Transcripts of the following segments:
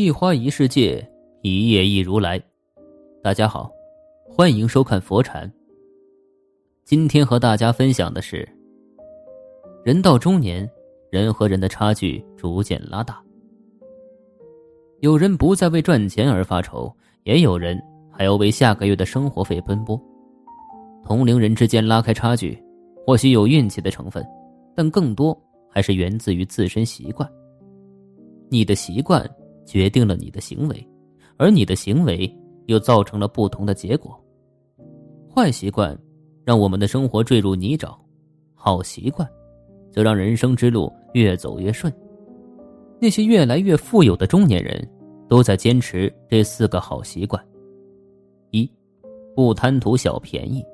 一花一世界，一叶一如来。大家好，欢迎收看佛禅。今天和大家分享的是：人到中年，人和人的差距逐渐拉大。有人不再为赚钱而发愁，也有人还要为下个月的生活费奔波。同龄人之间拉开差距，或许有运气的成分，但更多还是源自于自身习惯。你的习惯。决定了你的行为，而你的行为又造成了不同的结果。坏习惯让我们的生活坠入泥沼，好习惯则让人生之路越走越顺。那些越来越富有的中年人，都在坚持这四个好习惯：一，不贪图小便宜。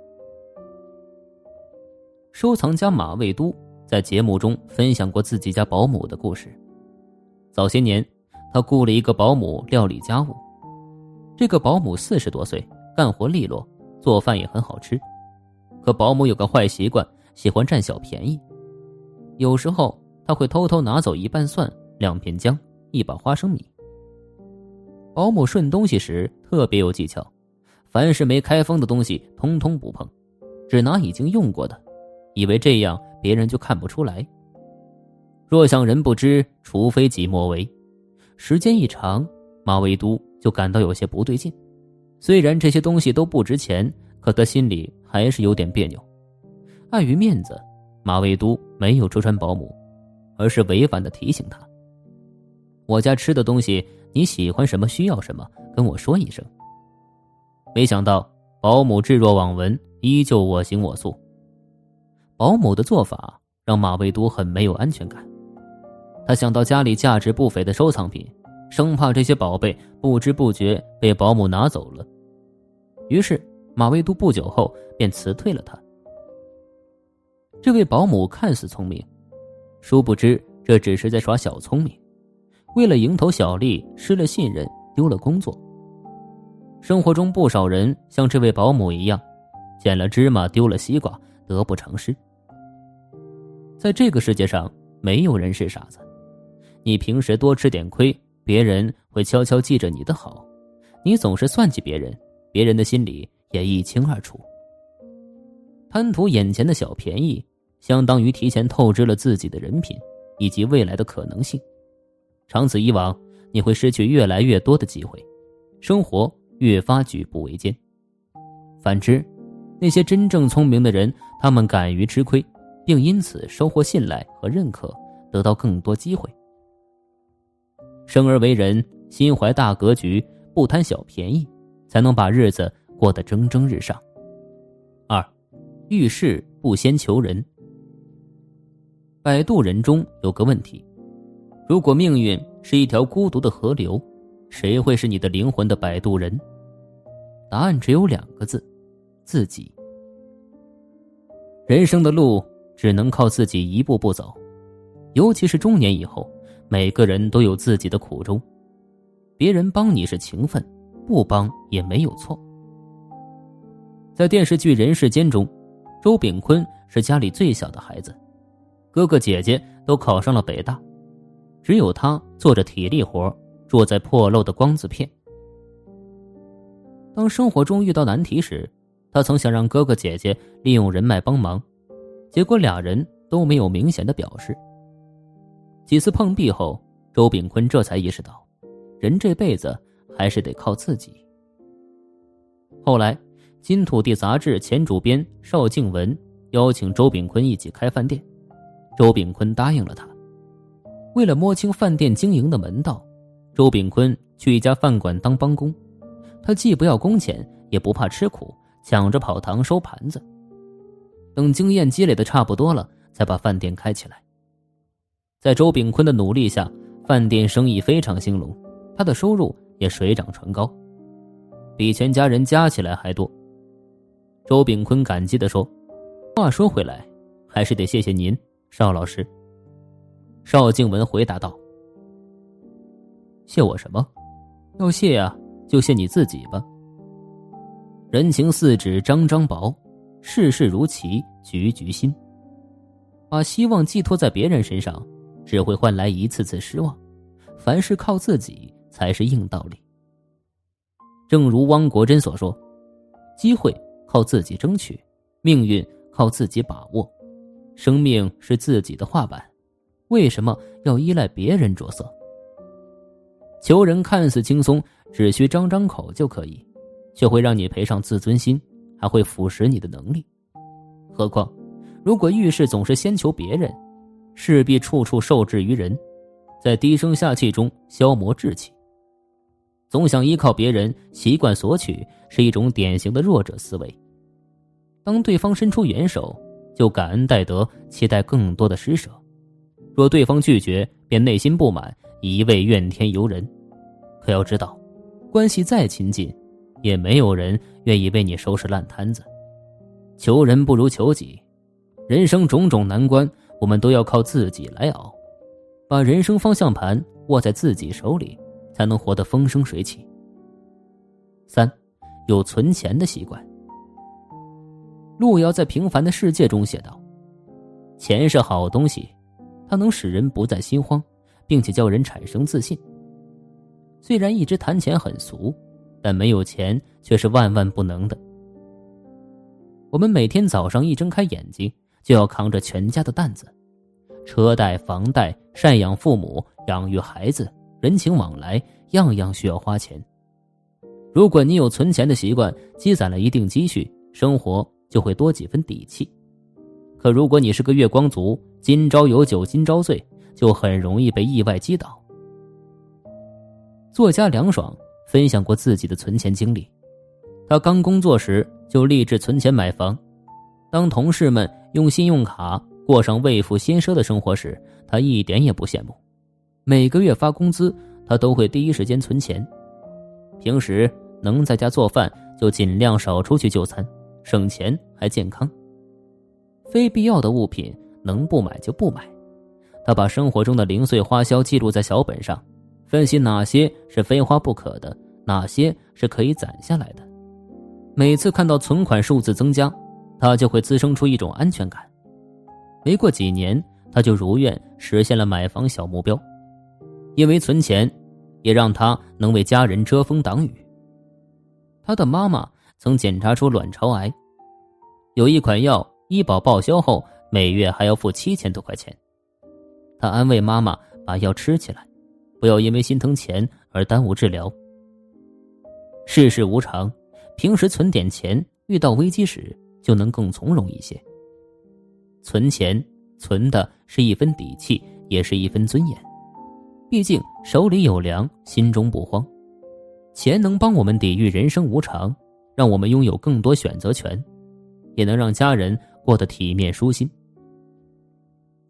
收藏家马未都在节目中分享过自己家保姆的故事。早些年。他雇了一个保姆料理家务，这个保姆四十多岁，干活利落，做饭也很好吃。可保姆有个坏习惯，喜欢占小便宜。有时候他会偷偷拿走一瓣蒜、两片姜、一把花生米。保姆顺东西时特别有技巧，凡是没开封的东西通通不碰，只拿已经用过的，以为这样别人就看不出来。若想人不知，除非己莫为。时间一长，马未都就感到有些不对劲。虽然这些东西都不值钱，可他心里还是有点别扭。碍于面子，马未都没有戳穿保姆，而是委婉的提醒他：“我家吃的东西，你喜欢什么，需要什么，跟我说一声。”没想到保姆置若罔闻，依旧我行我素。保姆的做法让马未都很没有安全感。他想到家里价值不菲的收藏品，生怕这些宝贝不知不觉被保姆拿走了，于是马未都不久后便辞退了他。这位保姆看似聪明，殊不知这只是在耍小聪明，为了蝇头小利失了信任，丢了工作。生活中不少人像这位保姆一样，捡了芝麻丢了西瓜，得不偿失。在这个世界上，没有人是傻子。你平时多吃点亏，别人会悄悄记着你的好；你总是算计别人，别人的心里也一清二楚。贪图眼前的小便宜，相当于提前透支了自己的人品以及未来的可能性。长此以往，你会失去越来越多的机会，生活越发举步维艰。反之，那些真正聪明的人，他们敢于吃亏，并因此收获信赖和认可，得到更多机会。生而为人，心怀大格局，不贪小便宜，才能把日子过得蒸蒸日上。二，遇事不先求人。摆渡人中有个问题：如果命运是一条孤独的河流，谁会是你的灵魂的摆渡人？答案只有两个字：自己。人生的路只能靠自己一步步走，尤其是中年以后。每个人都有自己的苦衷，别人帮你是情分，不帮也没有错。在电视剧《人世间》中，周炳坤是家里最小的孩子，哥哥姐姐都考上了北大，只有他做着体力活，住在破漏的光字片。当生活中遇到难题时，他曾想让哥哥姐姐利用人脉帮忙，结果俩人都没有明显的表示。几次碰壁后，周炳坤这才意识到，人这辈子还是得靠自己。后来，《金土地》杂志前主编邵静文邀请周炳坤一起开饭店，周炳坤答应了他。为了摸清饭店经营的门道，周炳坤去一家饭馆当帮工，他既不要工钱，也不怕吃苦，抢着跑堂收盘子。等经验积累的差不多了，才把饭店开起来。在周炳坤的努力下，饭店生意非常兴隆，他的收入也水涨船高，比全家人加起来还多。周炳坤感激地说：“话说回来，还是得谢谢您，邵老师。”邵静文回答道：“谢我什么？要谢呀，就谢你自己吧。人情似纸张张薄，世事如棋局局新。把希望寄托在别人身上。”只会换来一次次失望。凡事靠自己才是硬道理。正如汪国真所说：“机会靠自己争取，命运靠自己把握，生命是自己的画板，为什么要依赖别人着色？求人看似轻松，只需张张口就可以，却会让你赔上自尊心，还会腐蚀你的能力。何况，如果遇事总是先求别人，势必处处受制于人，在低声下气中消磨志气。”总想依靠别人，习惯索取，是一种典型的弱者思维。当对方伸出援手，就感恩戴德，期待更多的施舍；若对方拒绝，便内心不满，一味怨天尤人。可要知道，关系再亲近，也没有人愿意为你收拾烂摊子。求人不如求己，人生种种难关，我们都要靠自己来熬，把人生方向盘握在自己手里。才能活得风生水起。三，有存钱的习惯。路遥在《平凡的世界》中写道：“钱是好东西，它能使人不再心慌，并且叫人产生自信。虽然一直谈钱很俗，但没有钱却是万万不能的。我们每天早上一睁开眼睛，就要扛着全家的担子，车贷、房贷、赡养父母、养育孩子。”人情往来，样样需要花钱。如果你有存钱的习惯，积攒了一定积蓄，生活就会多几分底气。可如果你是个月光族，今朝有酒今朝醉，就很容易被意外击倒。作家梁爽分享过自己的存钱经历，他刚工作时就立志存钱买房。当同事们用信用卡过上未富先奢的生活时，他一点也不羡慕。每个月发工资，他都会第一时间存钱。平时能在家做饭，就尽量少出去就餐，省钱还健康。非必要的物品能不买就不买。他把生活中的零碎花销记录在小本上，分析哪些是非花不可的，哪些是可以攒下来的。每次看到存款数字增加，他就会滋生出一种安全感。没过几年，他就如愿实现了买房小目标。因为存钱，也让他能为家人遮风挡雨。他的妈妈曾检查出卵巢癌，有一款药医保报销后每月还要付七千多块钱。他安慰妈妈把药吃起来，不要因为心疼钱而耽误治疗。世事无常，平时存点钱，遇到危机时就能更从容一些。存钱，存的是一分底气，也是一分尊严。毕竟手里有粮，心中不慌。钱能帮我们抵御人生无常，让我们拥有更多选择权，也能让家人过得体面舒心。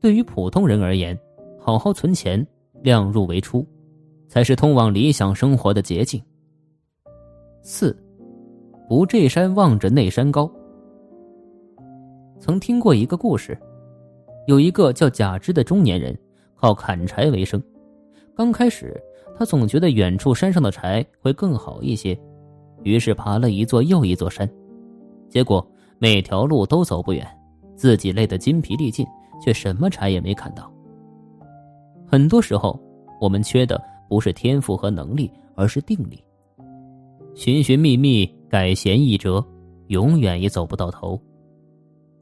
对于普通人而言，好好存钱，量入为出，才是通往理想生活的捷径。四，不这山望着那山高。曾听过一个故事，有一个叫贾芝的中年人，靠砍柴为生。刚开始，他总觉得远处山上的柴会更好一些，于是爬了一座又一座山，结果每条路都走不远，自己累得筋疲力尽，却什么柴也没砍到。很多时候，我们缺的不是天赋和能力，而是定力。寻寻觅觅，改弦易辙，永远也走不到头。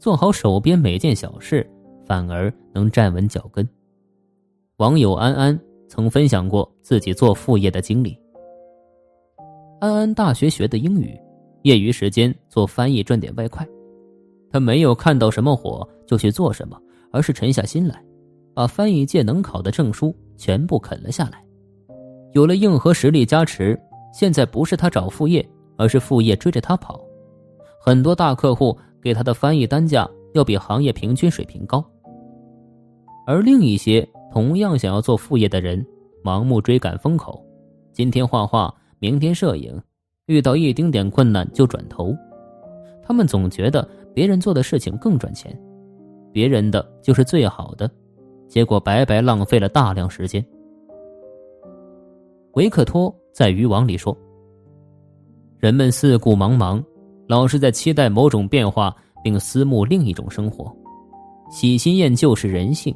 做好手边每件小事，反而能站稳脚跟。网友安安。曾分享过自己做副业的经历。安安大学学的英语，业余时间做翻译赚点外快。他没有看到什么火就去做什么，而是沉下心来，把翻译界能考的证书全部啃了下来。有了硬核实力加持，现在不是他找副业，而是副业追着他跑。很多大客户给他的翻译单价要比行业平均水平高，而另一些。同样想要做副业的人，盲目追赶风口，今天画画，明天摄影，遇到一丁点困难就转头。他们总觉得别人做的事情更赚钱，别人的就是最好的，结果白白浪费了大量时间。维克托在渔网里说：“人们四顾茫茫，老是在期待某种变化，并思慕另一种生活，喜新厌旧是人性。”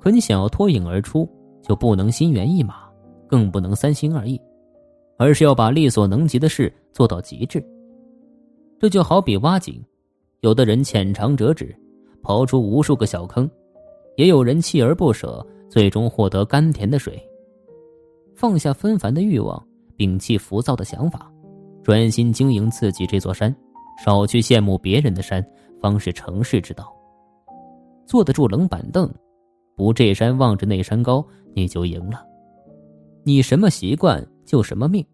可你想要脱颖而出，就不能心猿意马，更不能三心二意，而是要把力所能及的事做到极致。这就好比挖井，有的人浅尝辄止，刨出无数个小坑；也有人锲而不舍，最终获得甘甜的水。放下纷繁的欲望，摒弃浮躁的想法，专心经营自己这座山，少去羡慕别人的山，方是成事之道。坐得住冷板凳，不这山望着那山高，你就赢了。你什么习惯就什么命。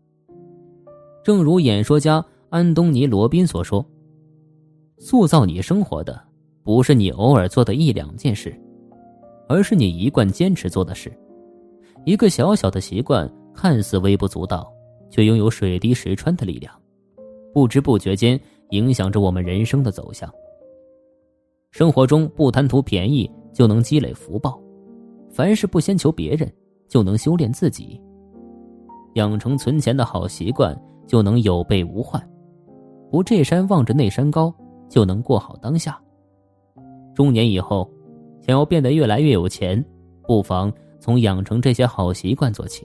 正如演说家。安东尼·罗宾所说：“塑造你生活的，不是你偶尔做的一两件事，而是你一贯坚持做的事。一个小小的习惯，看似微不足道，却拥有水滴石穿的力量，不知不觉间影响着我们人生的走向。生活中不贪图便宜，就能积累福报；凡事不先求别人，就能修炼自己。养成存钱的好习惯，就能有备无患。”不这山望着那山高，就能过好当下。中年以后，想要变得越来越有钱，不妨从养成这些好习惯做起。